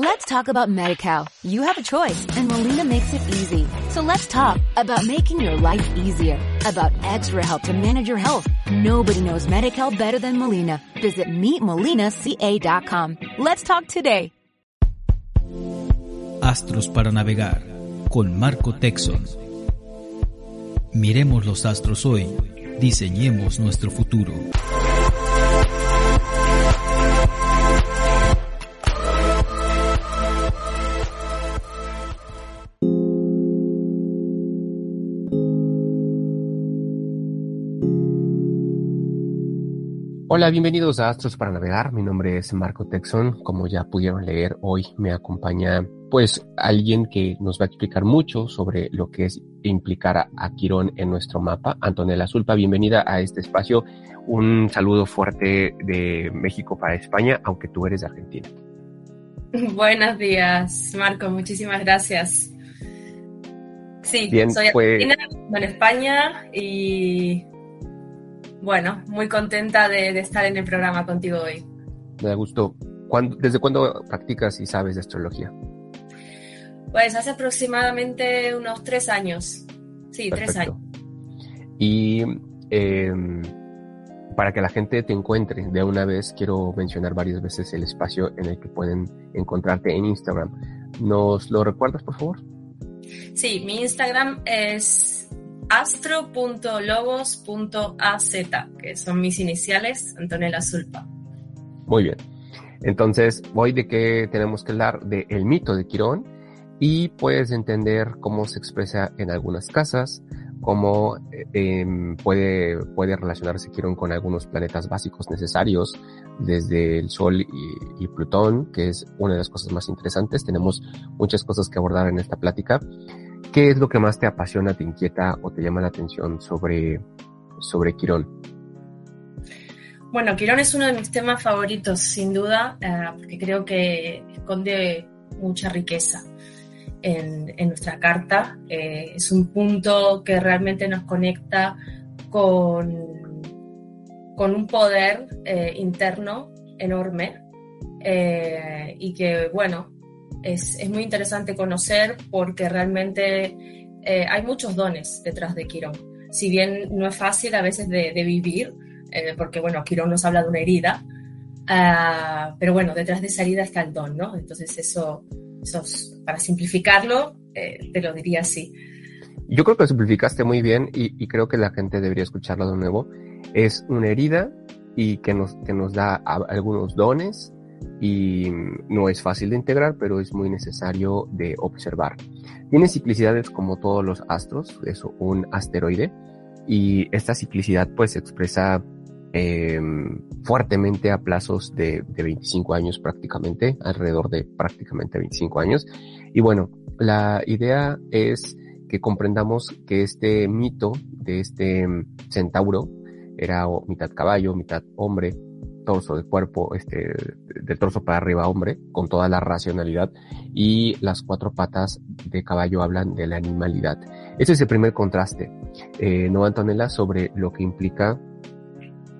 Let's talk about MediCal. You have a choice and Molina makes it easy. So let's talk about making your life easier, about extra help to manage your health. Nobody knows MediCal better than Molina. Visit meetmolinaca.com. Let's talk today. Astros para navegar con Marco Texon. Miremos los astros hoy, diseñemos nuestro futuro. Hola, bienvenidos a Astros para Navegar. Mi nombre es Marco Texon. Como ya pudieron leer, hoy me acompaña pues alguien que nos va a explicar mucho sobre lo que es implicar a, Quirón en nuestro mapa. Antonella Zulpa, bienvenida a este espacio. Un saludo fuerte de México para España, aunque tú eres de Argentina. Buenos días, Marco. Muchísimas gracias. Sí, Bien, soy pues- argentina, en España y bueno, muy contenta de, de estar en el programa contigo hoy. Me da gusto. ¿Cuándo- ¿Desde cuándo practicas y sabes de astrología? Pues hace aproximadamente unos tres años. Sí, tres años. Y eh, para que la gente te encuentre de una vez, quiero mencionar varias veces el espacio en el que pueden encontrarte en Instagram. ¿Nos lo recuerdas, por favor? Sí, mi Instagram es astro.logos.az, que son mis iniciales, Antonella Zulpa. Muy bien. Entonces, hoy de qué tenemos que hablar de el mito de Quirón y puedes entender cómo se expresa en algunas casas, cómo eh, em, puede, puede relacionarse Quirón con algunos planetas básicos necesarios, desde el Sol y Plutón, que es una de las cosas más interesantes. Tenemos muchas cosas que abordar en esta plática. ¿Qué es lo que más te apasiona, te inquieta o te llama la atención sobre, sobre Quirón? Bueno, Quirón es uno de mis temas favoritos, sin duda, eh, porque creo que esconde mucha riqueza en, nuestra carta. Eh, es un punto que realmente nos conecta con, con un poder eh, interno enorme y que, bueno, es, es muy interesante conocer porque realmente eh, hay muchos dones detrás de Quirón. Si bien no es fácil a veces de, vivir, eh, porque bueno, Quirón nos habla de una herida, ah, pero bueno, detrás de esa herida está el don, ¿no? Entonces eso, eso es- para simplificarlo, eh, te lo diría así. Yo creo que lo simplificaste muy bien y, creo que la gente debería escucharlo de nuevo. Es una herida y que nos, que nos da algunos dones y no es fácil de integrar, pero es muy necesario de observar. Tiene ciclicidades como todos los astros, es un asteroide y esta ciclicidad pues se expresa eh, fuertemente a plazos de, de 25 años prácticamente, alrededor de prácticamente 25 años. Y bueno, la idea es que comprendamos que este mito de este centauro era mitad caballo, mitad hombre, torso de cuerpo, este, del torso para arriba hombre, con toda la racionalidad, y las cuatro patas de caballo hablan de la animalidad. Ese es el primer contraste, eh, no Antonella, sobre lo que implica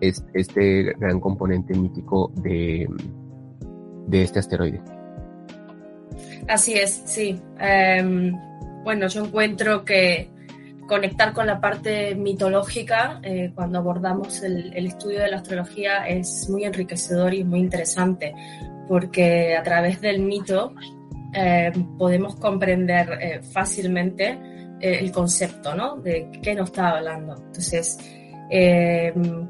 es- este gran componente mítico de, de este asteroide. Así es, sí. Em, bueno, yo encuentro que conectar con la parte mitológica eh, cuando abordamos el, estudio de la astrología es muy enriquecedor y muy interesante, porque a través del mito eh, podemos comprender eh, fácilmente el concepto, ¿no? De qué nos está hablando. Entonces, en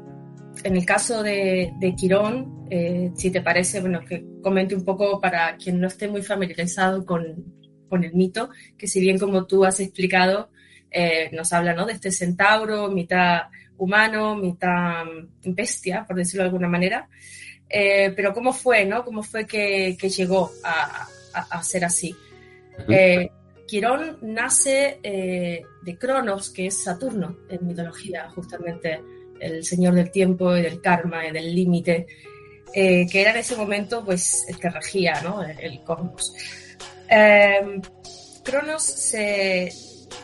el caso de, de Quirón, si te parece, bueno, que comente un poco para quien no esté muy familiarizado con, con el mito, que si bien como tú has explicado, eh, nos habla ¿no? de este centauro, mitad humano, mitad mm, bestia, por decirlo de alguna manera. Eh, pero ¿cómo fue, no? ¿Cómo fue que, que llegó a, a, a, ser así? Eh, Quirón nace de Cronos, que es Saturno en mitología, justamente el señor del tiempo y del karma y del límite, que era en ese momento pues el que regía ¿no? el, el cosmos. Cronos se,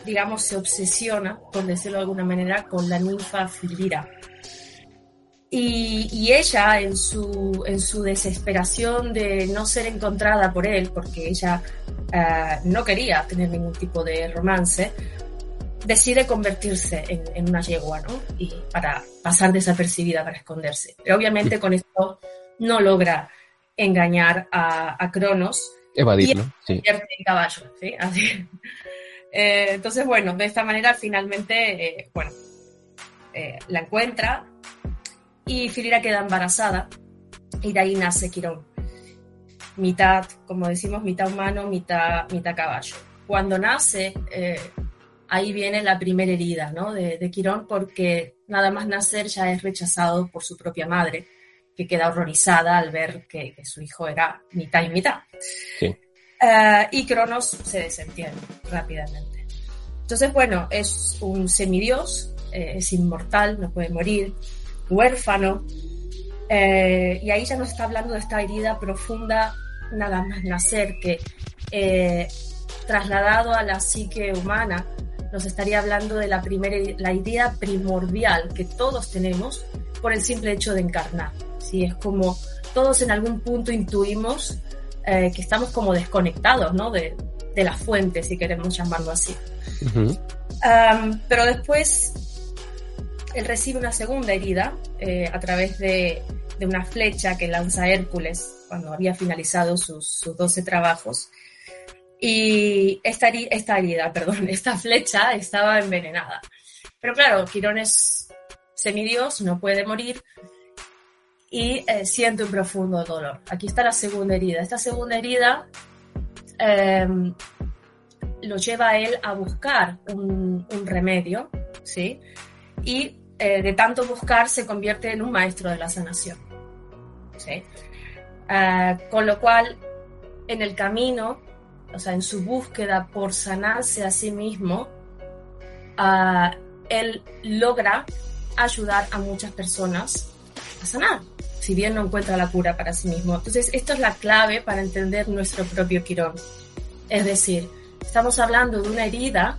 digamos, se obsesiona, por decirlo de alguna manera, con la ninfa Filvira. Y, ella, en su, en su desesperación de no ser encontrada por él, porque ella eh, no quería tener ningún tipo de romance, decide convertirse en, una yegua, ¿no? Y para pasar desapercibida, para esconderse. Pero obviamente con esto no logra engañar a, a Cronos. Evadirlo, sí. En caballo, ¿sí? Así. Eh, entonces, bueno, de esta manera finalmente, eh, bueno, eh, la encuentra y Filira queda embarazada y de ahí nace Quirón. Mitad, como decimos, mitad humano, mitad, mitad caballo. Cuando nace, ahí viene la primera herida ¿no? de, Quirón porque nada más nacer ya es rechazado por su propia madre, que queda horrorizada al ver que, su hijo era mitad y mitad. Y Cronos se desentiende rápidamente. Entonces, bueno, es un semidios eh, es inmortal, no puede morir, huérfano. Eh, y ahí ya nos está hablando de esta herida profunda, nada más nacer, que eh, trasladado a la psique humana, nos estaría hablando de la primera, la idea primordial que todos tenemos por el simple hecho de encarnar. ¿sí? Es como todos en algún punto intuimos que estamos como desconectados ¿no? de, de, la fuente, si queremos llamarlo así. pero después él recibe una segunda herida eh, a través de, una flecha que lanza Hércules cuando había finalizado sus, sus 12 trabajos. Y esta, esta herida, perdón, esta flecha estaba envenenada. Pero claro, Quirón es semidios, no puede morir y eh, siente un profundo dolor. Aquí está la segunda herida. Esta segunda herida em, lo lleva a él a buscar un, remedio, ¿sí? Y eh, de tanto buscar se convierte en un maestro de la sanación. Ah, con lo cual, en el camino, o sea, en su búsqueda por sanarse a sí mismo, ah, él logra ayudar a muchas personas a sanar, si bien no encuentra la cura para sí mismo. Entonces, esto es la clave para entender nuestro propio Quirón. Es decir, estamos hablando de una herida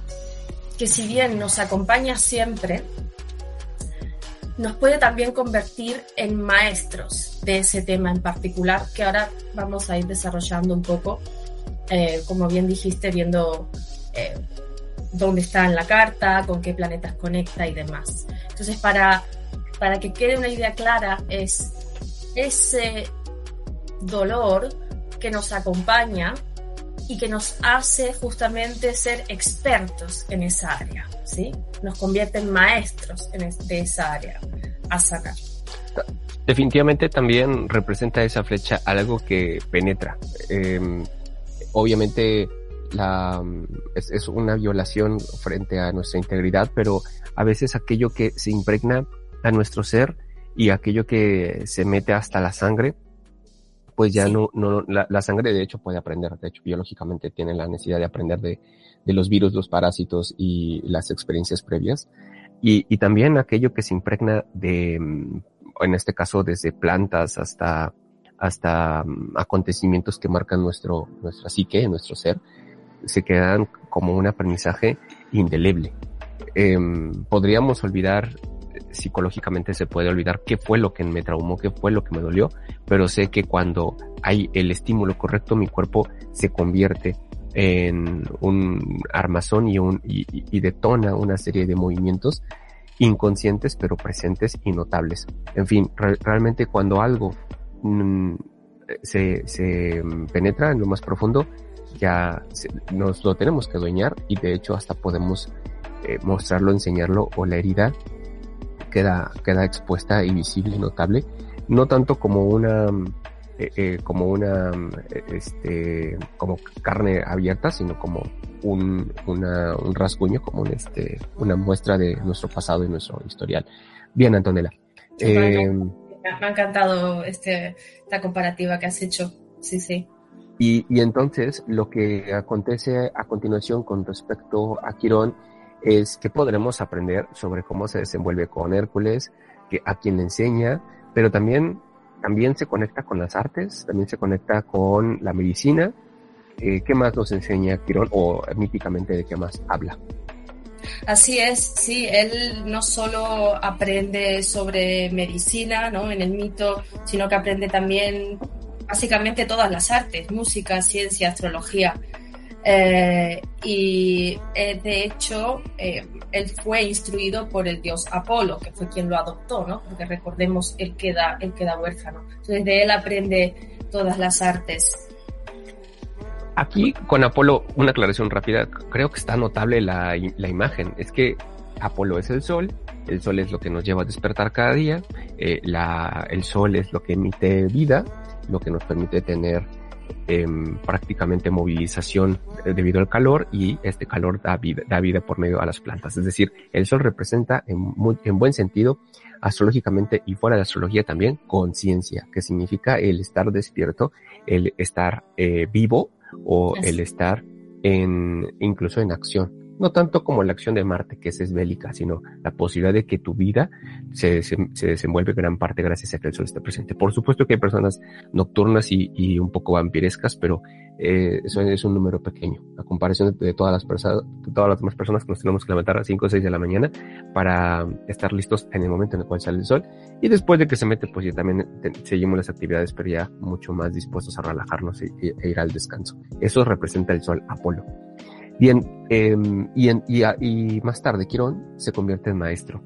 que si bien nos acompaña siempre, nos puede también convertir en maestros de ese tema en particular, que ahora vamos a ir desarrollando un poco, eh, como bien dijiste, viendo eh, dónde está en la carta, con qué planetas conecta y demás. Entonces, para, para que quede una idea clara, es ese dolor que nos acompaña y que nos hace justamente ser expertos en esa área, ¿sí? Nos convierte en maestros de esa área a sacar. Definitivamente también representa esa flecha algo que penetra. Em, obviamente es, una violación frente a nuestra integridad, pero a veces aquello que se impregna a nuestro ser y aquello que se mete hasta la sangre, pues ya no, no la, la, sangre de hecho puede aprender, de hecho biológicamente tiene la necesidad de aprender de, de los virus, los parásitos y las experiencias previas. Y, y también aquello que se impregna de, mm, en este caso desde plantas hasta, hasta mm, acontecimientos que marcan nuestro, nuestra psique, nuestro ser, se quedan como un aprendizaje indeleble. Eh, podríamos olvidar psicológicamente se puede olvidar qué fue lo que me traumó, qué fue lo que me dolió, pero sé que cuando hay el estímulo correcto, mi cuerpo se convierte en un armazón y, un, y, detona una serie de movimientos inconscientes pero presentes y notables. En fin, realmente cuando algo mm, se, penetra en lo más profundo, ya nos lo tenemos que dueñar y de hecho hasta podemos eh, mostrarlo, enseñarlo o la herida queda, queda expuesta y visible y notable, no tanto como una, eh, eh, como una, este, como carne abierta, sino como un, una, un rasguño, como un, este, una muestra de nuestro pasado y nuestro historial. Bien, Antonella. Eh, me ha encantado este, esta comparativa que has hecho. Sí, sí. Y, y entonces lo que acontece a continuación con respecto a Quirón es que podremos aprender sobre cómo se desenvuelve con Hércules, que, a quien le enseña, pero también, también se conecta con las artes, también se conecta con la medicina. Eh, ¿Qué más nos enseña Quirón o míticamente de qué más habla? Así es, sí, él no solo aprende sobre medicina, ¿no? En el mito, sino que aprende también básicamente todas las artes, música, ciencia, astrología. Eh, y eh, de hecho, eh, él fue instruido por el dios Apolo, que fue quien lo adoptó, ¿no? Porque recordemos, él queda, él queda huérfano. Entonces de él aprende todas las artes. Aquí con Apolo, una aclaración rápida, creo que está notable la, la imagen. Es que Apolo es el sol, el sol es lo que nos lleva a despertar cada día, la, el sol es lo que emite vida, lo que nos permite tener eh, prácticamente movilización debido al calor y este calor da vida, da vida por medio a las plantas. Es decir, el sol representa en, muy, en buen sentido, astrológicamente y fuera de astrología también, conciencia, que significa el estar despierto, el estar eh, vivo o el estar en, incluso en acción. No tanto como la acción de Marte, que es bélica, sino la posibilidad de que tu vida se, se, se, desenvuelve gran parte gracias a que el sol esté presente. Por supuesto que hay personas nocturnas y, y un poco vampirescas, pero eh, eso es un número pequeño. A comparación de, todas las personas, todas las demás personas que nos tenemos que levantar a 5 o 6 de la mañana para estar listos en el momento en el cual sale el sol. Y después de que se mete, pues ya también seguimos las actividades, pero ya mucho más dispuestos a relajarnos e ir al descanso. Eso representa el sol Apolo. Bien, eh, y, en, y, y más tarde Quirón se convierte en maestro.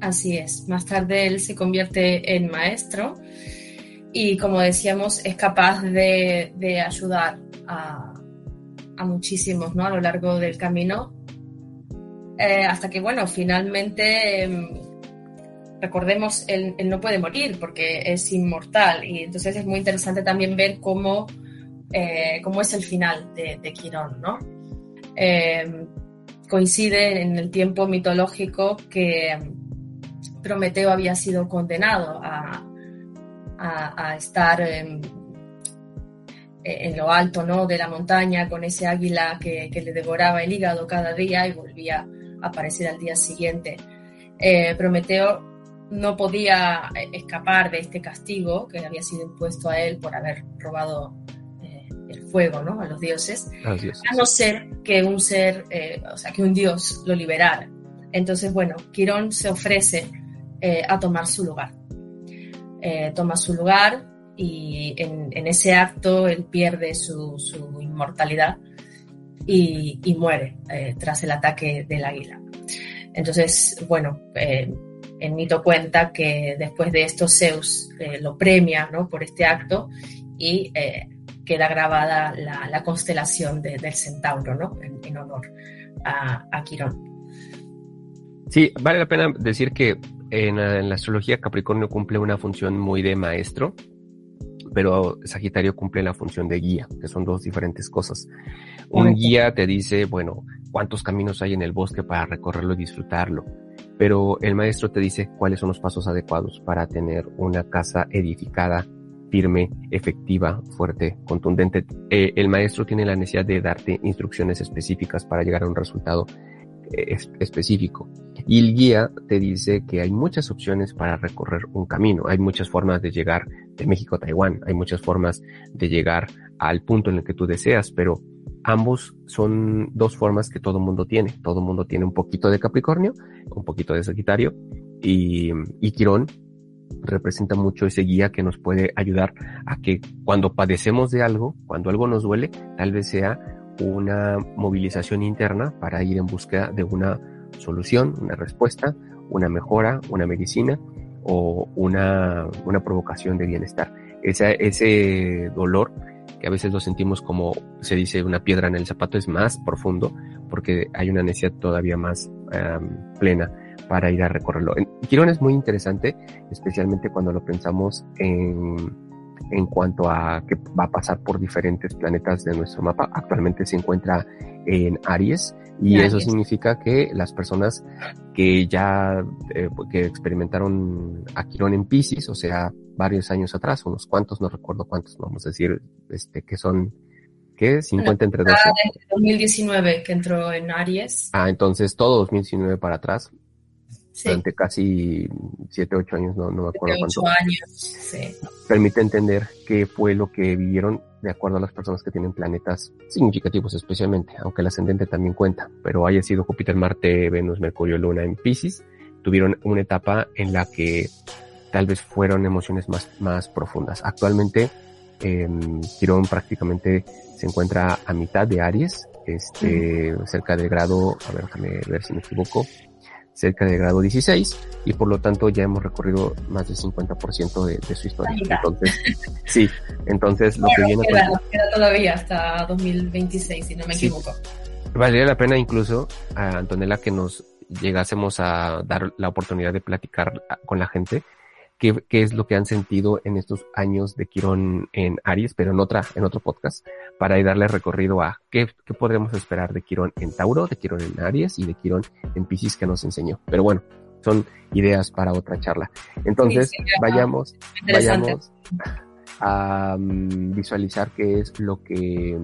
Así es, más tarde él se convierte en maestro y como decíamos es capaz de, de ayudar a, a, muchísimos ¿no? a lo largo del camino eh, hasta que bueno finalmente eh, recordemos él, él, no puede morir porque es inmortal y entonces es muy interesante también ver cómo eh, cómo es el final de, de Quirón, ¿no? Eh, coincide en el tiempo mitológico que Prometeo había sido condenado a, a, a estar en, en, lo alto ¿no? de la montaña con ese águila que, que, le devoraba el hígado cada día y volvía a aparecer al día siguiente. Eh, Prometeo no podía escapar de este castigo que había sido impuesto a él por haber robado el fuego, ¿no? A los dioses, a no ser que un ser, eh, o sea, que un dios lo liberara. Entonces, bueno, Quirón se ofrece eh, a tomar su lugar. Eh, toma su lugar y en, en, ese acto él pierde su, su inmortalidad y, y muere tras el ataque del águila. Entonces, bueno, el mito cuenta que después de esto Zeus lo premia ¿no? por este acto y queda grabada la, la constelación de, del centauro, ¿no? En, en honor a, a, Quirón. Sí, vale la pena decir que en, en, la astrología Capricornio cumple una función muy de maestro, pero Sagitario cumple la función de guía, que son dos diferentes cosas. Un guía te dice, bueno, cuántos caminos hay en el bosque para recorrerlo y disfrutarlo, pero el maestro te dice cuáles son los pasos adecuados para tener una casa edificada firme, efectiva, fuerte, contundente. Eh, el maestro tiene la necesidad de darte instrucciones específicas para llegar a un resultado eh, es, específico. Y el guía te dice que hay muchas opciones para recorrer un camino. Hay muchas formas de llegar de México a Taiwán. Hay muchas formas de llegar al punto en el que tú deseas, pero ambos son dos formas que todo mundo tiene. Todo mundo tiene un poquito de Capricornio, un poquito de Sagitario y, y Quirón representa mucho ese guía que nos puede ayudar a que cuando padecemos de algo, cuando algo nos duele, tal vez sea una movilización interna para ir en búsqueda de una solución, una respuesta, una mejora, una medicina o una, una provocación de bienestar. Ese, ese dolor que a veces lo sentimos como se dice una piedra en el zapato es más profundo porque hay una necesidad todavía más plena para ir a recorrerlo. Quirón es muy interesante, especialmente cuando lo pensamos en, en cuanto a que va a pasar por diferentes planetas de nuestro mapa. Actualmente se encuentra en Aries y Aries. eso significa que las personas que ya eh, que experimentaron a Quirón en Pisces, o sea, varios años atrás, unos cuantos, no recuerdo cuántos, vamos a decir, este, que son ¿qué? 50 entre 12. 2019 que entró en Aries. Ah, entonces todo 2019 para atrás durante casi 7, 8 años, no, no me acuerdo cuánto. años, sí. Permite entender qué fue lo que vivieron de acuerdo a las personas que tienen planetas significativos especialmente, aunque el ascendente también cuenta, pero haya sido Júpiter, Marte, Venus, Mercurio, Luna en Pisces, tuvieron una etapa en la que tal vez fueron emociones más, más profundas. Actualmente, eh, Quirón prácticamente se encuentra a mitad de Aries, este, cerca del grado, a ver, déjame ver si me equivoco, cerca del grado 16 y por lo tanto ya hemos recorrido más del 50% de, de su historia. Entonces, sí, entonces lo que viene... Queda, queda, todavía hasta 2026, si no me equivoco. Valdría la pena incluso, a Antonella, que nos llegásemos a dar la oportunidad de platicar con la gente qué, qué es lo que han sentido en estos años de Quirón en Aries, pero en otra, en otro podcast, para darle recorrido a qué, qué podremos esperar de Quirón en Tauro, de Quirón en Aries y de Quirón en Pisces que nos enseñó. Pero bueno, son ideas para otra charla. Entonces, vayamos, vayamos a um, visualizar qué es lo que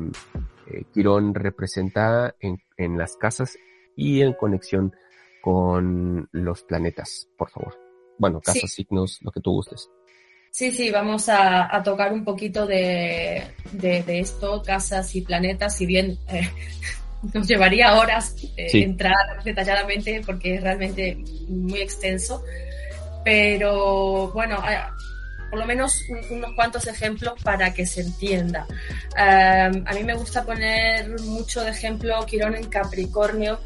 eh, Quirón representa en, en las casas y en conexión con los planetas, por favor bueno, casas, signos, lo que tú gustes. Sí, sí, vamos a, tocar un poquito de, esto, casas y planetas, si bien eh, nos llevaría horas eh, entrar detalladamente porque es realmente muy extenso, pero bueno, por lo menos unos cuantos ejemplos para que se entienda. a mí me gusta poner mucho de ejemplo Quirón en Capricornio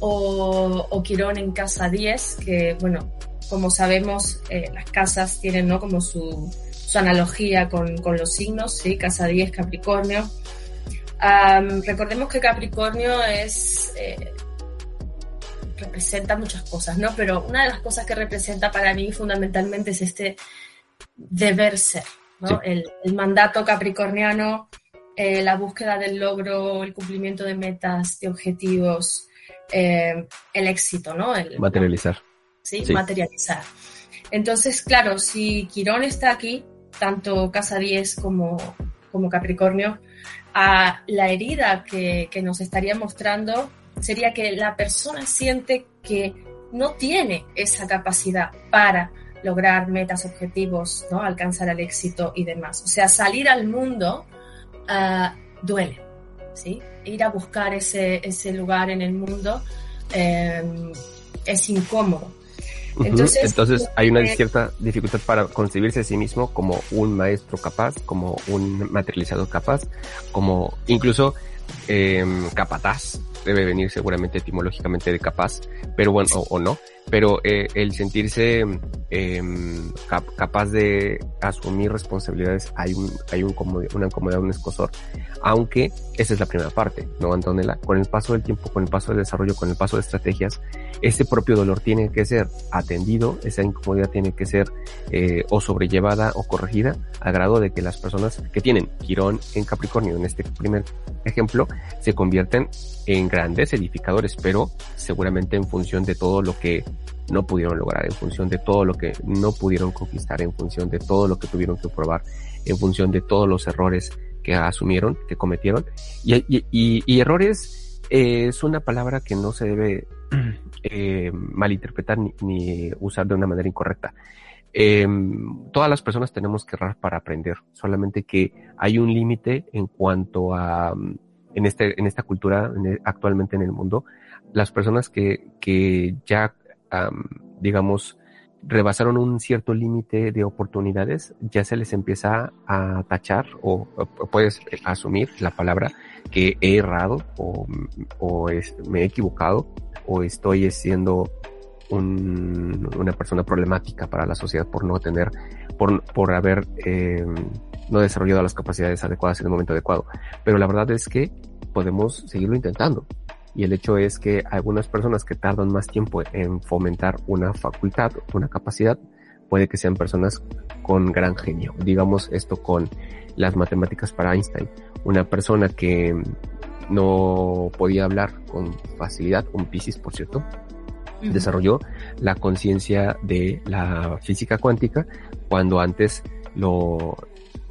o, o Quirón en Casa 10, que bueno, como sabemos, eh, las casas tienen ¿no? como su, analogía con, los signos, ¿sí? Casa 10, Capricornio. recordemos que Capricornio es... Eh, representa muchas cosas, ¿no? Pero una de las cosas que representa para mí fundamentalmente es este deber ser, ¿no? El, mandato capricorniano, eh, la búsqueda del logro, el cumplimiento de metas, de objetivos, el éxito, ¿no? El, Materializar. ¿Sí? materializar. Entonces, claro, si Quirón está aquí, tanto Casa 10 como, como Capricornio, a la herida que, que nos estaría mostrando sería que la persona siente que no tiene esa capacidad para lograr metas, objetivos, ¿no? alcanzar el éxito y demás. O sea, salir al mundo uh, duele, ¿sí? Ir a buscar ese, ese lugar en el mundo eh, es incómodo. Entonces, hay una cierta dificultad para concebirse a sí mismo como un maestro capaz, como un materializador capaz, como incluso eh, capataz, debe venir seguramente etimológicamente de capaz, pero bueno, o, no, pero eh, el sentirse eh, capaz de asumir responsabilidades, hay un, hay un una incomodidad, un escosor, aunque esa es la primera parte, ¿no, Antonella? Con el paso del tiempo, con el paso del desarrollo, con el paso de estrategias, ese propio dolor tiene que ser atendido, esa incomodidad tiene que ser eh, o sobrellevada o corregida, a grado de que las personas que tienen Quirón en Capricornio, en este primer ejemplo, se convierten en grandes edificadores, pero seguramente en función de todo lo que no pudieron lograr, en función de todo lo que no pudieron conquistar, en función de todo lo que tuvieron que probar, en función de todos los errores que asumieron, que cometieron. Y, errores eh, es una palabra que no se debe eh, malinterpretar ni, usar de una manera incorrecta. Em, todas las personas tenemos que errar para aprender, solamente que hay un límite en cuanto a, en, este, en esta cultura actualmente en el mundo, las personas que, que ya, digamos, rebasaron un cierto límite de oportunidades, ya se les empieza a tachar o, puedes asumir la palabra que he errado o, o me he equivocado o estoy siendo un, una persona problemática para la sociedad por no tener, por, por haber eh, no desarrollado las capacidades adecuadas en el momento adecuado. Pero la verdad es que podemos seguirlo intentando. Y el hecho es que algunas personas que tardan más tiempo en fomentar una facultad, una capacidad, puede que sean personas con gran genio. Digamos esto con las matemáticas para Einstein. Una persona que no podía hablar con facilidad, un Piscis por cierto, desarrolló la conciencia de la física cuántica cuando antes lo,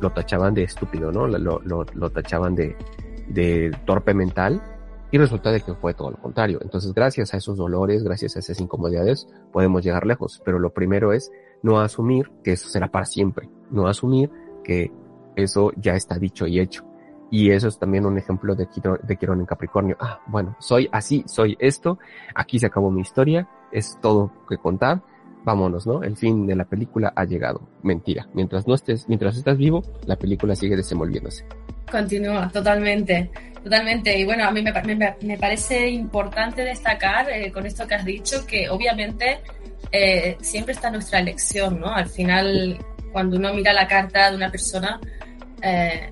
lo tachaban de estúpido, ¿no? Lo, lo, tachaban de, de torpe mental Y resulta de que fue todo lo contrario. Entonces, gracias a esos dolores, gracias a esas incomodidades, podemos llegar lejos. Pero lo primero es no asumir que eso será para siempre. No asumir que eso ya está dicho y hecho. Y eso es también un ejemplo de Quirón, de Quirón en Capricornio. Ah, bueno, soy así, soy esto, aquí se acabó mi historia, es todo que contar, vámonos, ¿no? El fin de la película ha llegado. Mentira. Mientras no estés, mientras estás vivo, la película sigue desenvolviéndose. Continúa, totalmente, totalmente. Y bueno, a mí me, me, me parece importante destacar eh, con esto que has dicho que obviamente eh, siempre está nuestra elección, ¿no? Al final, cuando uno mira la carta de una persona, eh,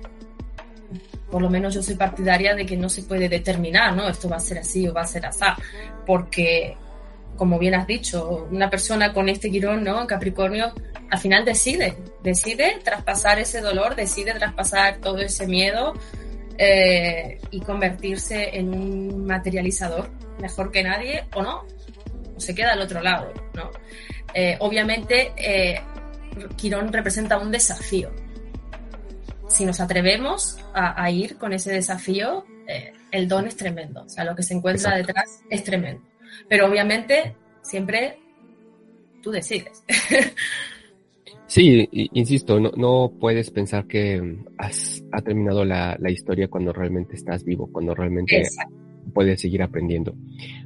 por lo menos yo soy partidaria de que no se puede determinar, ¿no? Esto va a ser así o va a ser así, porque, como bien has dicho, una persona con este quirón, ¿no? Capricornio, al final decide, decide traspasar ese dolor, decide traspasar todo ese miedo eh, y convertirse en un materializador mejor que nadie o no, o se queda al otro lado, ¿no? Eh, obviamente, eh, Quirón representa un desafío, si nos atrevemos a, a ir con ese desafío, eh, el don es tremendo. O sea, lo que se encuentra Exacto. detrás es tremendo. Pero obviamente, siempre tú decides. Sí, insisto, no, no puedes pensar que has ha terminado la, la, historia cuando realmente estás vivo, cuando realmente Exacto. puedes seguir aprendiendo.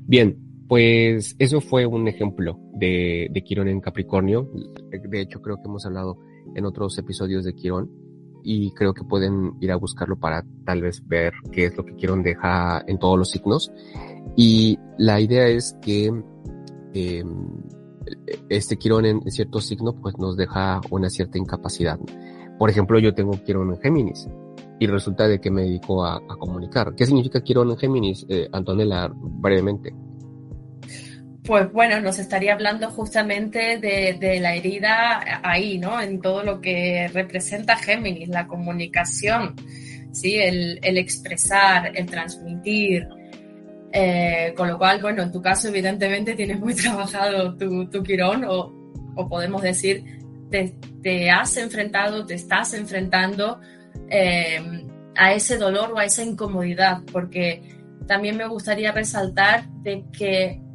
Bien, pues eso fue un ejemplo de, de Quirón en Capricornio. De hecho, creo que hemos hablado en otros episodios de Quirón y creo que pueden ir a buscarlo para tal vez ver qué es lo que quieren dejar en todos los signos. Y la idea es que eh, este Quirón en, en cierto signo pues nos deja una cierta incapacidad. Por ejemplo, yo tengo Quirón en Géminis y resulta de que me dedico a, a comunicar. ¿Qué significa Quirón en Géminis, eh, Antonella, brevemente? Pues bueno, nos estaría hablando justamente de, la herida ahí, ¿no? En todo lo que representa Géminis, la comunicación, ¿sí? El, el expresar, el transmitir. Eh, con lo cual, bueno, en tu caso, evidentemente, tienes muy trabajado tu, tu quirón, o, o, podemos decir, te, te, has enfrentado, te estás enfrentando eh, a ese dolor o a esa incomodidad, porque también me gustaría resaltar de que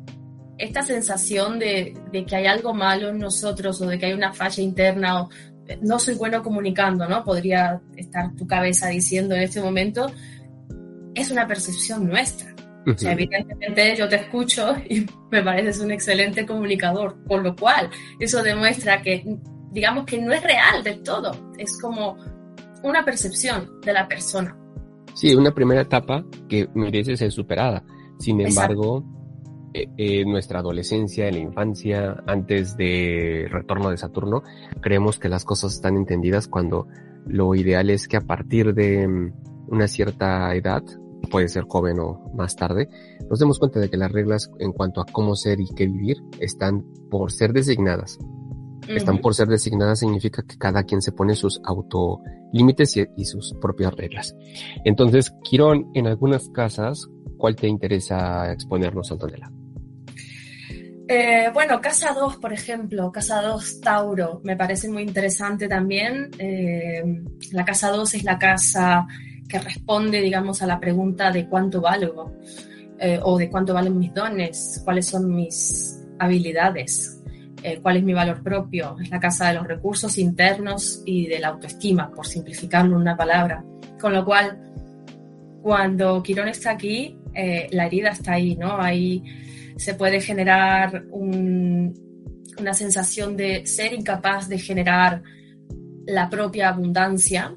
esta sensación de, de, que hay algo malo en nosotros o de que hay una falla interna o no soy bueno comunicando, ¿no? Podría estar tu cabeza diciendo en este momento, es una percepción nuestra. Uh -huh. o sea, evidentemente yo te escucho y me pareces un excelente comunicador, con lo cual eso demuestra que, digamos que no es real del todo, es como una percepción de la persona. Sí, una primera etapa que merece ser superada. Sin embargo, Exacto eh, nuestra adolescencia, en la infancia, antes de retorno de Saturno, creemos que las cosas están entendidas cuando lo ideal es que a partir de mm, una cierta edad, puede ser joven o más tarde, nos demos cuenta de que las reglas en cuanto a cómo ser y qué vivir están por ser designadas. Uh -huh. Están por ser designadas significa que cada quien se pone sus autolímites y, y sus propias reglas. Entonces, Quirón, en algunas casas, ¿cuál te interesa exponernos, Antonella? Eh, bueno, Casa 2, por ejemplo, Casa 2 Tauro, me parece muy interesante también. Eh, la Casa 2 es la casa que responde, digamos, a la pregunta de cuánto valgo eh, o de cuánto valen mis dones, cuáles son mis habilidades, cuál es mi valor propio. Es la casa de los recursos internos y de la autoestima, por simplificarlo en una palabra. Con lo cual, cuando Quirón está aquí, la herida está ahí, ¿no? Ahí se puede generar un, una sensación de ser incapaz de generar la propia abundancia,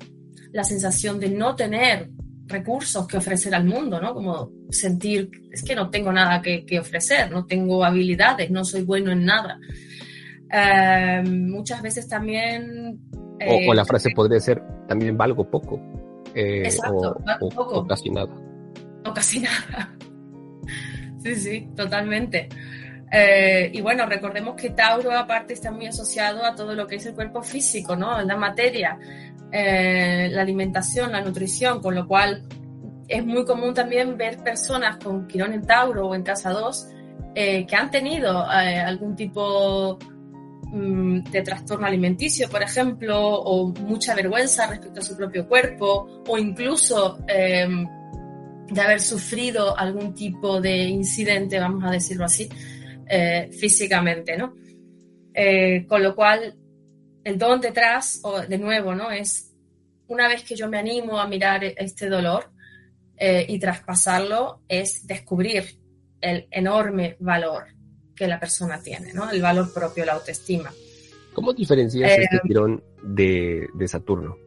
la sensación de no tener recursos que ofrecer al mundo, ¿no? Como sentir, es que no tengo nada que, que ofrecer, no tengo habilidades, no soy bueno en nada. Eh, muchas veces también... Eh, o, o, la frase podría ser, también valgo poco. Eh, Exacto, o, valgo poco. O casi nada. O casi nada. Sí, sí, totalmente. Eh, y bueno, recordemos que Tauro aparte está muy asociado a todo lo que es el cuerpo físico, ¿no? La materia, eh, la alimentación, la nutrición, con lo cual es muy común también ver personas con Quirón en Tauro o en Casa 2 eh, que han tenido algún tipo mm, de trastorno alimenticio, por ejemplo, o mucha vergüenza respecto a su propio cuerpo, o incluso de haber sufrido algún tipo de incidente, vamos a decirlo así, eh, físicamente, ¿no? Eh, con lo cual, el don detrás, o de nuevo, ¿no? Es una vez que yo me animo a mirar este dolor eh, y traspasarlo, es descubrir el enorme valor que la persona tiene, ¿no? El valor propio, la autoestima. ¿Cómo diferencias este tirón de, de Saturno?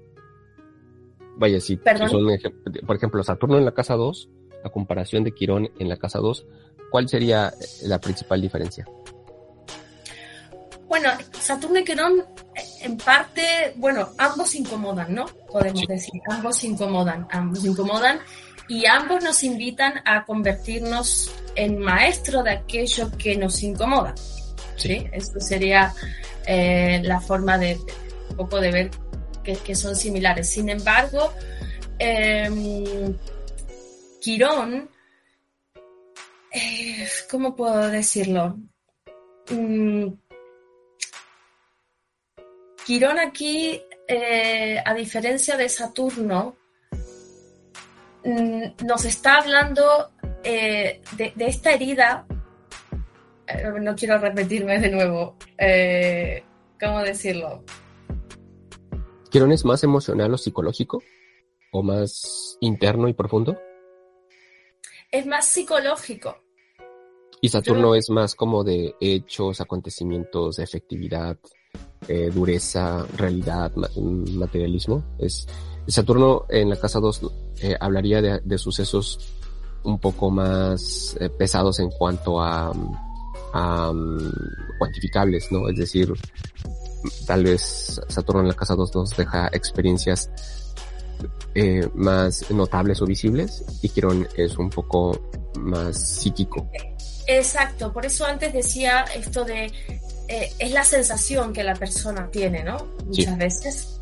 Vaya, si por ejemplo, Saturno en la casa 2, a comparación de Quirón en la casa 2, ¿cuál sería la principal diferencia? Bueno, Saturno y Quirón, en parte, bueno, ambos incomodan, ¿no? Podemos decir, ambos incomodan, ambos incomodan y ambos nos invitan a convertirnos en maestro de aquello que nos incomoda. ¿sí? Esto sería eh, la forma de un poco de ver que, son similares. Sin embargo, eh, Quirón, eh, ¿cómo puedo decirlo? Mm, Quirón aquí, eh, a diferencia de Saturno, mm, nos está hablando de, esta herida, no quiero repetirme de nuevo, ¿cómo decirlo? ¿Quirón es más emocional o psicológico? ¿O más interno y profundo? Es más psicológico. Y Saturno es más como de hechos, acontecimientos, efectividad, eh, dureza, realidad, materialismo. Es, Saturno en la casa 2 eh, hablaría de, sucesos un poco más eh, pesados en cuanto a, a um, cuantificables, ¿no? Es decir, tal vez Saturno en la casa 2 nos deja experiencias eh, más notables o visibles y Quirón es un poco más psíquico. Exacto, por eso antes decía esto de eh, es la sensación que la persona tiene, ¿no? Muchas veces.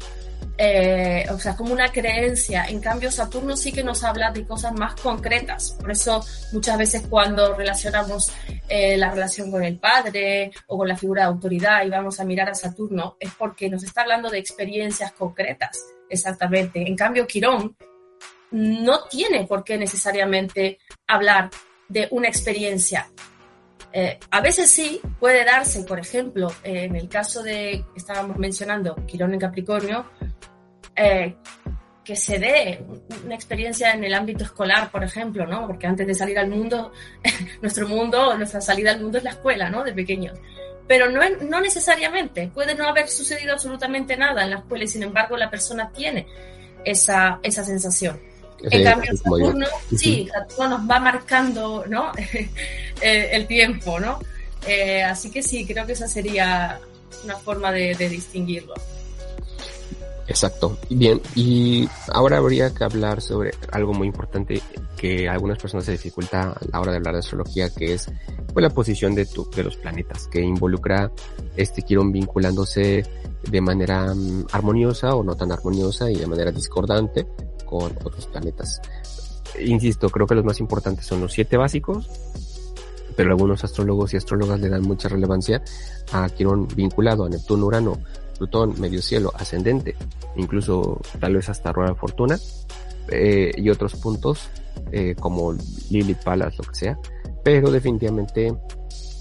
Eh, o sea, como una creencia. En cambio, Saturno sí que nos habla de cosas más concretas. Por eso muchas veces cuando relacionamos eh, la relación con el padre o con la figura de autoridad y vamos a mirar a Saturno, es porque nos está hablando de experiencias concretas. Exactamente. En cambio, Quirón no tiene por qué necesariamente hablar de una experiencia. Eh, a veces sí puede darse, por ejemplo, en el caso de, estábamos mencionando, Quirón en Capricornio, eh, que se dé una experiencia en el ámbito escolar, por ejemplo, ¿no? Porque antes de salir al mundo, nuestro mundo, nuestra salida al mundo es la escuela, ¿no? De pequeños. Pero no, no necesariamente, puede no haber sucedido absolutamente nada en la escuela y sin embargo la persona tiene esa, esa sensación. en cambio, Saturno, sí, Saturno nos va marcando, ¿no? Eh, el tiempo, ¿no? Eh, así que sí, creo que esa sería una forma de distinguirlo. Exacto. Bien, y ahora habría que hablar sobre algo muy importante que a algunas personas se dificulta a la hora de hablar de astrología, que es pues, la posición de, tu, de los planetas, que involucra este Quirón vinculándose de manera mm, armoniosa o no tan armoniosa y de manera discordante con otros planetas. Insisto, creo que los más importantes son los siete básicos, pero algunos astrólogos y astrólogas le dan mucha relevancia a Quirón vinculado a Neptuno, Urano, Plutón, medio cielo, ascendente, incluso tal vez hasta rueda de fortuna, eh, y otros puntos eh, como Lilith, Palas, lo que sea, pero definitivamente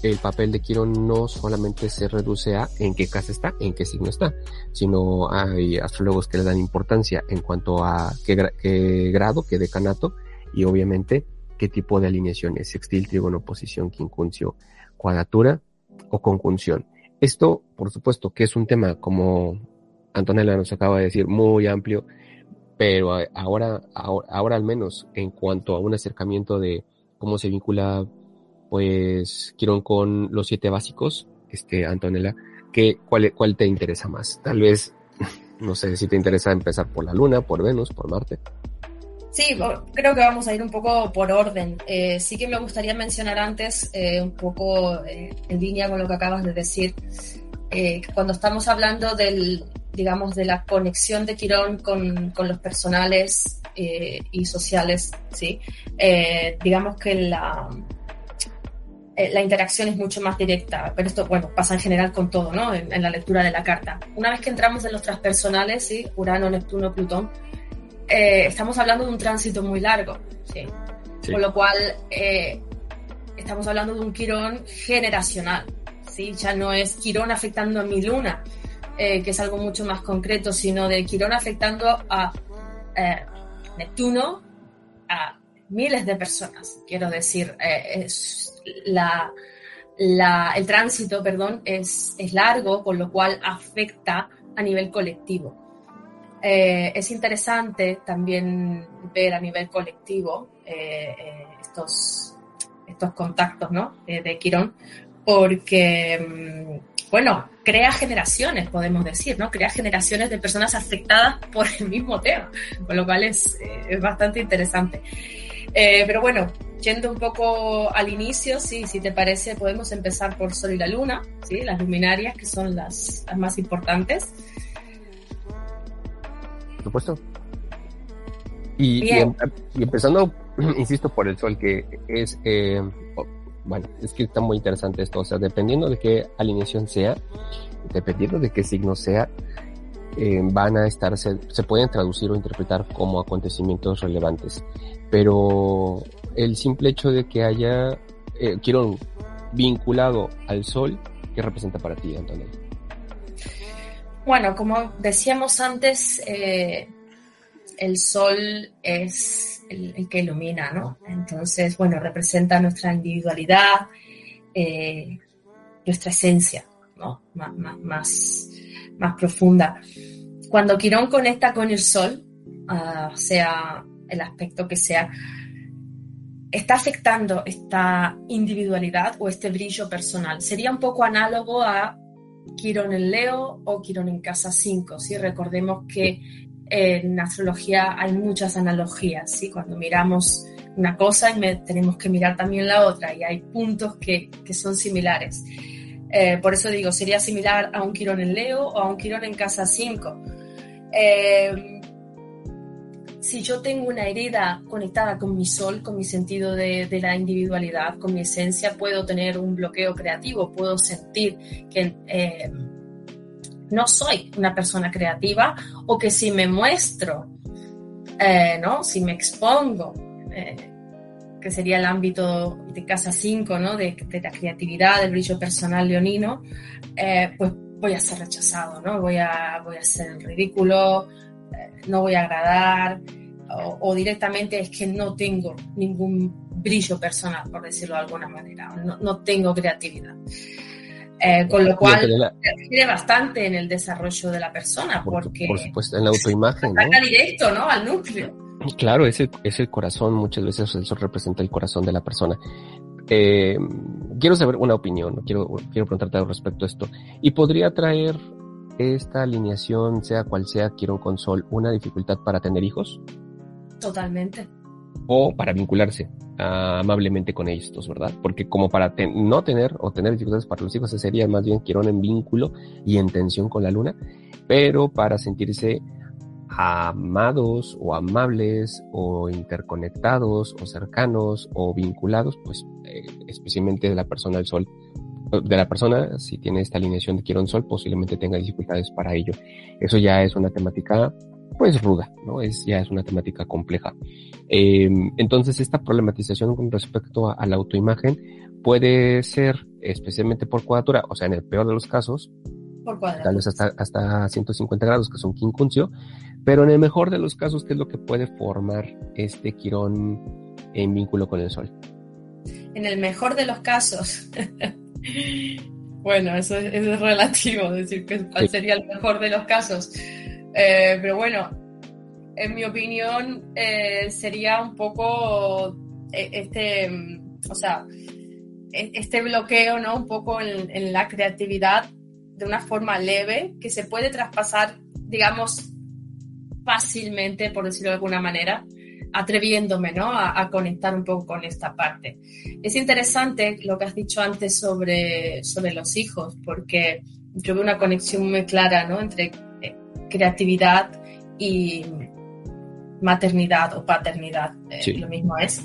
el papel de Quirón no solamente se reduce a en qué casa está, en qué signo está, sino hay astrólogos que le dan importancia en cuanto a qué, grado, qué decanato, y obviamente qué tipo de alineación es sextil, trígono, posición, quincuncio, cuadratura o conjunción. Esto, por supuesto, que es un tema, como Antonella nos acaba de decir, muy amplio, pero ahora, ahora, al menos en cuanto a un acercamiento de cómo se vincula, pues, Quirón con los siete básicos, este, Antonella, ¿qué, cuál, ¿cuál te interesa más? Tal vez, no sé si te interesa empezar por la Luna, por Venus, por Marte. Sí, creo que vamos a ir un poco por orden. Eh, sí que me gustaría mencionar antes, eh, un poco eh, en línea con lo que acabas de decir, cuando estamos hablando del, digamos, de la conexión de Quirón con, con los personales y sociales, sí, digamos que la, la interacción es mucho más directa, pero esto, bueno, pasa en general con todo, ¿no? En, en la lectura de la carta. Una vez que entramos en los transpersonales, sí, Urano, Neptuno, Plutón, eh, estamos hablando de un tránsito muy largo. Sí. Con lo cual, eh, estamos hablando de un quirón generacional. ¿sí? Ya no es quirón afectando a mi luna, eh, que es algo mucho más concreto, sino de quirón afectando a Neptuno, a miles de personas. Quiero decir, es la, la, el tránsito, perdón, es, es largo, con lo cual afecta a nivel colectivo. Eh, es interesante también ver a nivel colectivo eh, eh, estos, estos contactos ¿no? de Quirón, porque, mm, bueno, crea generaciones, podemos decir, ¿no? Crea generaciones de personas afectadas por el mismo tema, con lo cual es, es bastante interesante. pero bueno, yendo un poco al inicio, sí, si te parece, podemos empezar por Sol y la Luna, ¿sí? las luminarias, que son las, las más importantes supuesto. Y, em, y, empezando, insisto, por el sol, que es, eh, bueno, es que está muy interesante esto, o sea, dependiendo de qué alineación sea, dependiendo de qué signo sea, eh, van a estar, se, pueden traducir o interpretar como acontecimientos relevantes. Pero el simple hecho de que haya, eh, quiero vinculado al sol, ¿qué representa para ti, Antonio? Bueno, como decíamos antes, eh, el sol es el, que ilumina, ¿no? Entonces, bueno, representa nuestra individualidad, eh, nuestra esencia, ¿no? más, más, profunda. Cuando Quirón conecta con el sol, ah, sea el aspecto que sea, está afectando esta individualidad o este brillo personal. Sería un poco análogo a Quirón en Leo o Quirón en casa 5. ¿sí? Recordemos que en astrología hay muchas analogías. ¿sí? Cuando miramos una cosa tenemos que mirar también la otra y hay puntos que, que son similares. Eh, por eso digo, sería similar a un Quirón en Leo o a un Quirón en casa 5. Eh, si yo tengo una herida conectada con mi sol, con mi sentido de, la individualidad, con mi esencia, puedo tener un bloqueo creativo, puedo sentir que eh, no soy una persona creativa o que si me muestro, eh, ¿no? si me expongo, eh, que sería el ámbito de casa 5, ¿no? De, la creatividad, del brillo personal leonino, pues voy a ser rechazado, ¿no? voy, a, voy a ser ridículo, no voy a agradar o, directamente es que no tengo ningún brillo personal, por decirlo de alguna manera, no, tengo creatividad. Eh, con lo cual refiere bastante en el desarrollo de la persona, porque por supuesto, en la autoimagen. Ataca directo, ¿no? Al núcleo. Claro, es el, corazón, muchas veces eso representa el corazón de la persona. Eh, quiero saber una opinión, quiero, quiero preguntarte al respecto a esto. ¿Y podría traer esta alineación, sea cual sea, quiero con Sol, una dificultad para tener hijos? Totalmente. O para vincularse amablemente con estos, ¿verdad? Porque como para no tener o tener dificultades para los hijos, sería más bien Quirón en vínculo y en tensión con la luna, pero para sentirse amados o amables o interconectados o cercanos o vinculados, pues eh, especialmente de la persona al sol, de la persona, si tiene esta alineación de Quirón Sol, posiblemente tenga dificultades para ello. Eso ya es una temática pues ruda, ¿no? Es, ya es una temática compleja. Eh, entonces, esta problematización con respecto a, la autoimagen puede ser especialmente por cuadratura, o sea, en el peor de los casos, por tal vez hasta, hasta 150 grados, que son quincuncio, pero en el mejor de los casos, ¿qué es lo que puede formar este quirón en vínculo con el sol? En el mejor de los casos. bueno, eso es, relativo, decir que cuál sería el mejor de los casos. Eh, pero bueno, en mi opinión eh, sería un poco eh, este, mm, o sea, e, este bloqueo, ¿no? Un poco en, la creatividad de una forma leve que se puede traspasar, digamos, fácilmente, por decirlo de alguna manera, atreviéndome ¿no? a, a, conectar un poco con esta parte. Es interesante lo que has dicho antes sobre, sobre los hijos, porque yo veo una conexión muy clara ¿no? entre creatividad y maternidad o paternidad, eh, lo mismo es.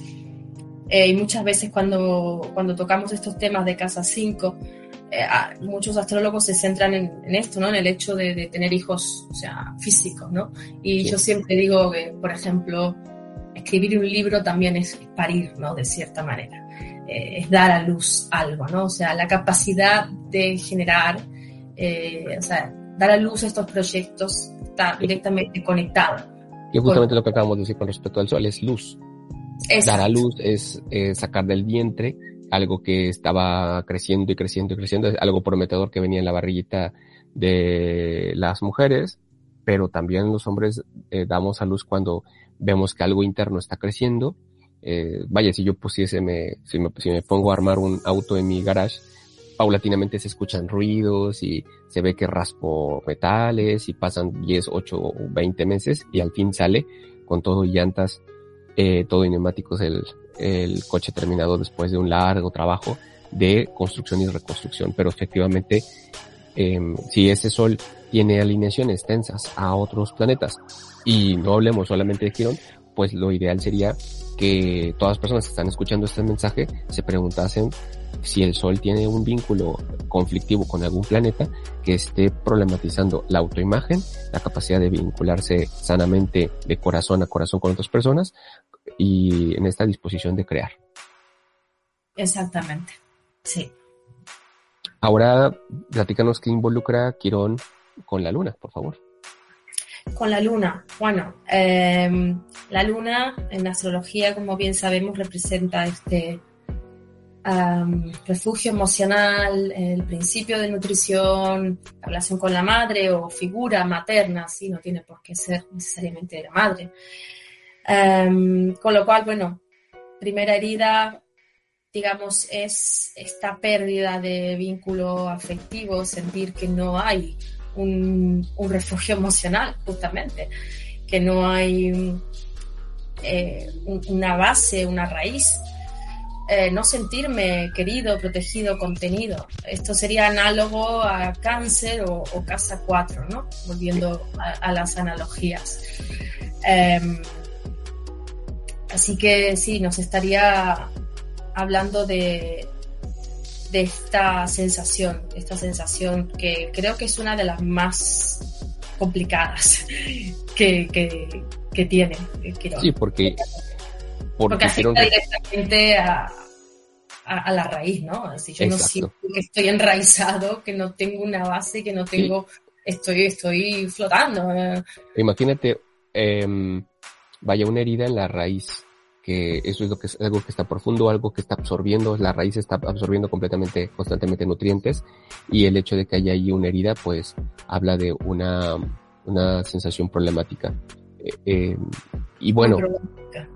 Eh, y muchas veces cuando, cuando tocamos estos temas de casa 5, eh, muchos astrólogos se centran en, esto, ¿no? En el hecho de, tener hijos, o sea, físicos, ¿no? Y yo siempre digo que, por ejemplo, escribir un libro también es parir, ¿no? De cierta manera. Eh, es dar a luz algo, ¿no? O sea, la capacidad de generar, eh, o sea, dar a luz estos proyectos está directamente conectado. Y justamente lo que acabamos de decir con respecto al sol es luz. Dar a luz es sacar del vientre algo que estaba creciendo y creciendo y creciendo, es algo prometedor que venía en la barriguita de las mujeres, pero también los hombres eh, damos a luz cuando vemos que algo interno está creciendo. Eh, vaya, si yo pusiese, me, si, me, si me pongo a armar un auto en mi garage, paulatinamente se escuchan ruidos y se ve que raspo metales y pasan 10, 8 o 20 meses y al fin sale con todo llantas, eh, todo neumáticos el, el coche terminado después de un largo trabajo de construcción y reconstrucción. Pero efectivamente, em, si ese sol tiene alineaciones tensas a otros planetas y no hablemos solamente de Quirón, pues lo ideal sería que todas las personas que están escuchando este mensaje se preguntasen si el Sol tiene un vínculo conflictivo con algún planeta que esté problematizando la autoimagen, la capacidad de vincularse sanamente de corazón a corazón con otras personas y en esta disposición de crear. Exactamente, sí. Ahora, platícanos qué involucra Quirón con la luna, por favor. Con la luna, bueno, em, la luna en astrología, como bien sabemos, representa este refugio emocional, el principio de nutrición, la relación con la madre o figura materna, sí, no tiene por qué ser necesariamente la madre. Em, con lo cual, bueno, primera herida, digamos, es esta pérdida de vínculo afectivo, sentir que no hay un, refugio emocional, justamente, que no hay eh, una base, una raíz. Eh, no sentirme querido, protegido, contenido. Esto sería análogo a cáncer o, casa 4, ¿no? Volviendo a, las analogías. Em, Así que sí, nos estaría hablando de, de esta sensación, esta sensación que creo que es una de las más complicadas que, que, tiene Sí, porque, porque, afecta directamente a, a, la raíz, ¿no? Si yo no siento que estoy enraizado, que no tengo una base, que no tengo, estoy, estoy flotando. Imagínate, eh, vaya una herida en la raíz, que eso es lo que es algo que está profundo, algo que está absorbiendo, la raíz está absorbiendo completamente, constantemente nutrientes, y el hecho de que haya ahí una herida, pues habla de una, una sensación problemática. Eh, eh, y bueno,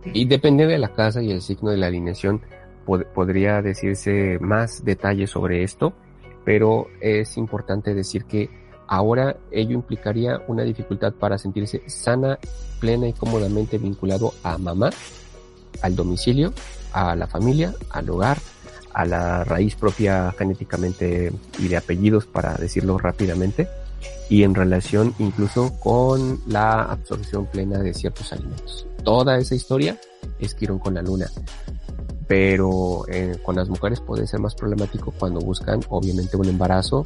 y depende de la casa y el signo de la alineación, podría decirse más detalles sobre esto, pero es importante decir que Ahora ello implicaría una dificultad para sentirse sana, plena y cómodamente vinculado a mamá, al domicilio, a la familia, al hogar, a la raíz propia genéticamente y de apellidos para decirlo rápidamente y en relación incluso con la absorción plena de ciertos alimentos. Toda esa historia es Quirón con la luna. Pero eh, con las mujeres puede ser más problemático cuando buscan obviamente un embarazo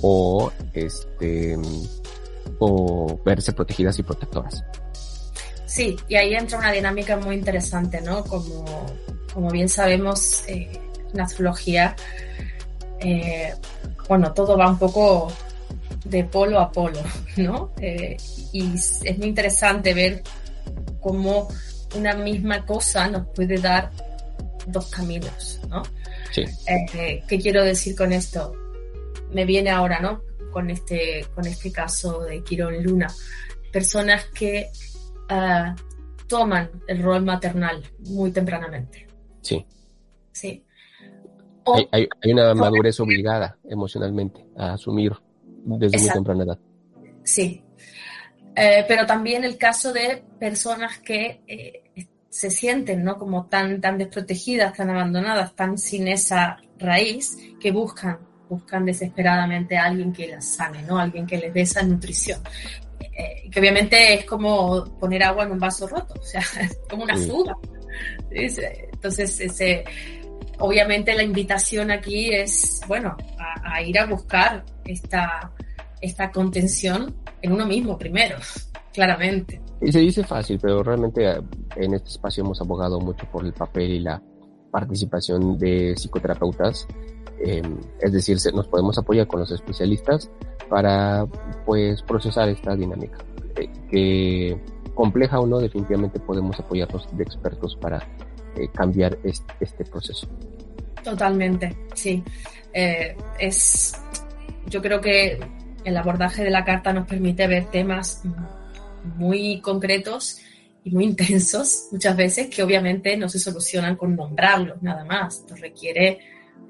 o este o verse protegidas y protectoras. Sí, y ahí entra una dinámica muy interesante, ¿no? Como, como bien sabemos, eh, en astrología, eh, bueno, todo va un poco de polo a polo, ¿no? Eh, y es muy interesante ver cómo una misma cosa nos puede dar dos caminos, ¿no? Sí. ¿Qué quiero decir con esto? me viene ahora, ¿no? Con este, con este caso de Quirón Luna. Personas que ah, toman el rol maternal muy tempranamente. Sí. Sí. hay, una madurez obligada emocionalmente a asumir desde muy temprana edad. Sí. Eh, pero también el caso de personas que eh, se sienten ¿no? como tan, tan desprotegidas, tan abandonadas, tan sin esa raíz, que buscan buscan desesperadamente a alguien que las sane, ¿no? Alguien que les dé esa nutrición. Eh, que obviamente es como poner agua en un vaso roto, o sea, es como una fuga. Entonces, ese, obviamente la invitación aquí es, bueno, a, ir a buscar esta, esta contención en uno mismo primero. claramente. Y se dice fácil, pero realmente eh, en este espacio hemos abogado mucho por el papel y la participación de psicoterapeutas. Em, es decir, nos podemos apoyar con los especialistas para pues procesar esta dinámica. Eh, que compleja o no, definitivamente podemos apoyarnos de expertos para eh, cambiar este, este, proceso. Totalmente, sí. es, yo creo que el abordaje de la carta nos permite ver temas muy concretos y muy intensos muchas veces que obviamente no se solucionan con nombrarlos nada más. Esto requiere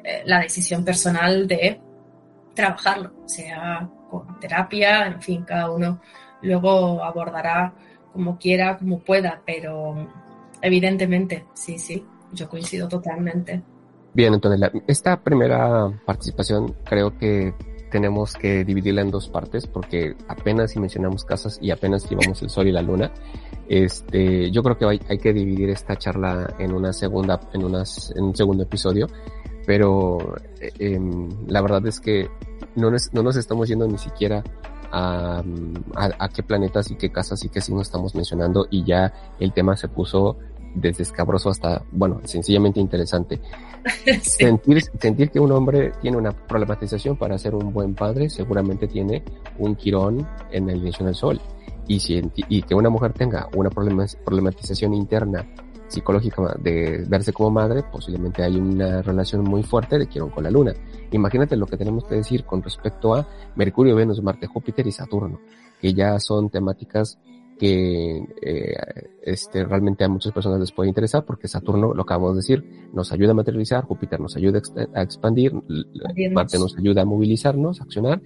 eh, la decisión personal de trabajarlo, sea con terapia, en fin, cada uno luego abordará como quiera, como pueda, pero evidentemente, sí, sí, yo coincido totalmente. Bien, entonces esta primera participación creo que tenemos que dividirla en dos partes porque apenas si mencionamos casas y apenas llevamos el sol y la luna. Este, yo creo que hay, hay que dividir esta charla en una segunda, en unas, en un segundo episodio, pero eh, em, la verdad es que no nos, no nos estamos yendo ni siquiera a, a, a, qué planetas y qué casas y qué signos estamos mencionando y ya el tema se puso desde escabroso hasta, bueno, sencillamente interesante. sentir, sentir que un hombre tiene una problematización para ser un buen padre, seguramente tiene un quirón en la inicio del sol. Y, si, y que una mujer tenga una problematización interna psicológica de verse como madre, posiblemente hay una relación muy fuerte de quirón con la luna. Imagínate lo que tenemos que decir con respecto a Mercurio, Venus, Marte, Júpiter y Saturno, que ya son temáticas que eh, este, realmente a muchas personas les puede interesar porque Saturno, lo acabamos de decir, nos ayuda a materializar, Júpiter nos ayuda a expandir, Marte nos ayuda a movilizarnos, a accionar,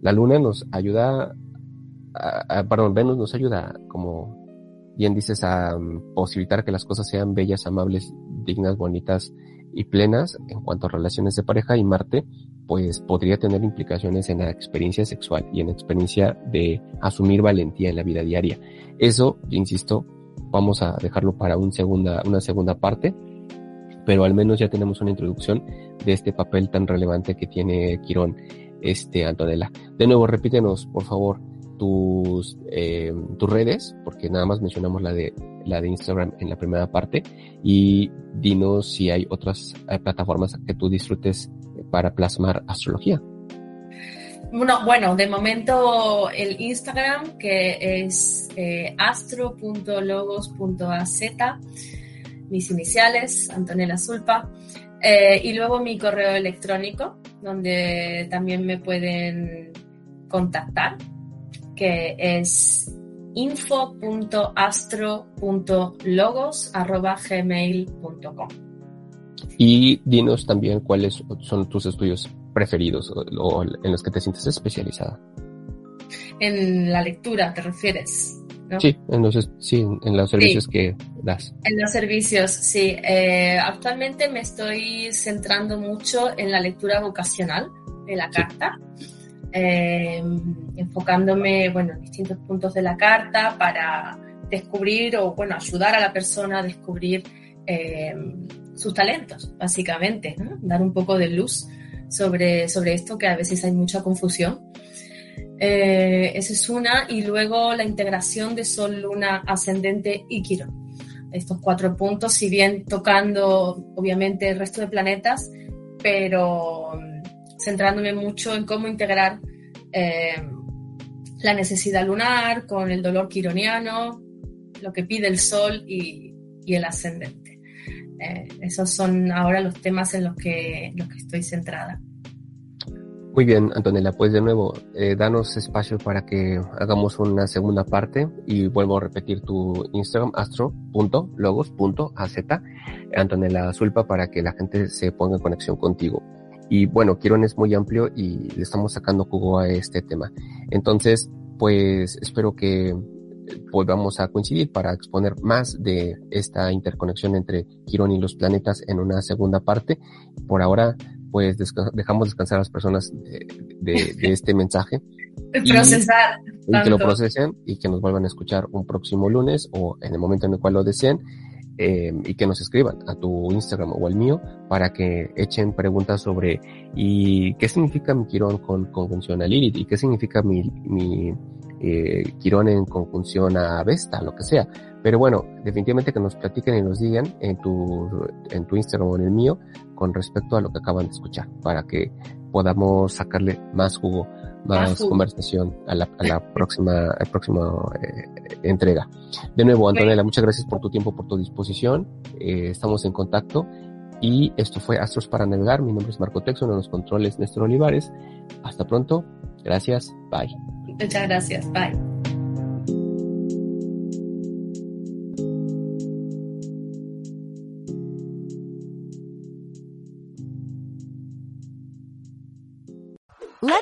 la Luna nos ayuda, a, perdón, Venus nos ayuda, como bien dices, a um, posibilitar que las cosas sean bellas, amables, dignas, bonitas y plenas en cuanto a relaciones de pareja y Marte pues podría tener implicaciones en la experiencia sexual y en la experiencia de asumir valentía en la vida diaria. Eso, insisto, vamos a dejarlo para un segunda, una segunda parte, pero al menos ya tenemos una introducción de este papel tan relevante que tiene Quirón, este Antonella. De nuevo, repítenos, por favor, tus, eh, tus redes, porque nada más mencionamos la de, la de Instagram en la primera parte, y dinos si hay otras eh, plataformas que tú disfrutes para plasmar astrología? Bueno, bueno, de momento el Instagram que es eh, astro.logos.az, mis iniciales, Antonella Zulpa, eh, y luego mi correo electrónico, donde también me pueden contactar, que es info.astro.logos.gmail.com. Y dinos también cuáles son tus estudios preferidos o, en los que te sientes especializada. En la lectura, ¿te refieres? Sí, en los, sí, en los servicios que das. En los servicios, sí. Eh, actualmente me estoy centrando mucho en la lectura vocacional de la carta, eh, enfocándome bueno, en distintos puntos de la carta para descubrir o bueno, ayudar a la persona a descubrir eh, sus talentos, básicamente, dar un poco de luz sobre, sobre esto, que a veces hay mucha confusión. Eh, esa es una, y luego la integración de Sol, Luna, Ascendente y Quirón. Estos cuatro puntos, si bien tocando obviamente el resto de planetas, pero centrándome mucho en cómo integrar eh, la necesidad lunar con el dolor quironiano, lo que pide el Sol y, el ascendente. Eh, esos son ahora los temas en los que, los que estoy centrada. Muy bien, Antonella, pues de nuevo, eh, danos espacio para que hagamos una segunda parte y vuelvo a repetir tu Instagram, astro.logos.az, Antonella Zulpa, para que la gente se ponga en conexión contigo. Y bueno, Quirón es muy amplio y le estamos sacando jugo a este tema. Entonces, pues espero que volvamos a coincidir para exponer más de esta interconexión entre Quirón y los planetas en una segunda parte. Por ahora, pues dejamos descansar a las personas de, este mensaje. Y, procesar. Y que lo procesen y que nos vuelvan a escuchar un próximo lunes o en el momento en el cual lo deseen. Eh, y que nos escriban a tu Instagram o al mío para que echen preguntas sobre y qué significa mi Quirón con convención a Lilith y qué significa mi, mi eh, Quirón en conjunción a Vesta, lo que sea. Pero bueno, definitivamente que nos platiquen y nos digan en tu, en tu Instagram o en el mío con respecto a lo que acaban de escuchar, para que podamos sacarle más jugo, más, conversación a la, a la próxima, a la próxima eh, entrega. De nuevo, Antonella, muchas gracias por tu tiempo, por tu disposición. Eh, estamos en contacto. Y esto fue Astros para Navegar. Mi nombre es Marco Texo, uno de los controles Néstor Olivares. Hasta pronto. Gracias. Bye. Muchas gracias. Bye.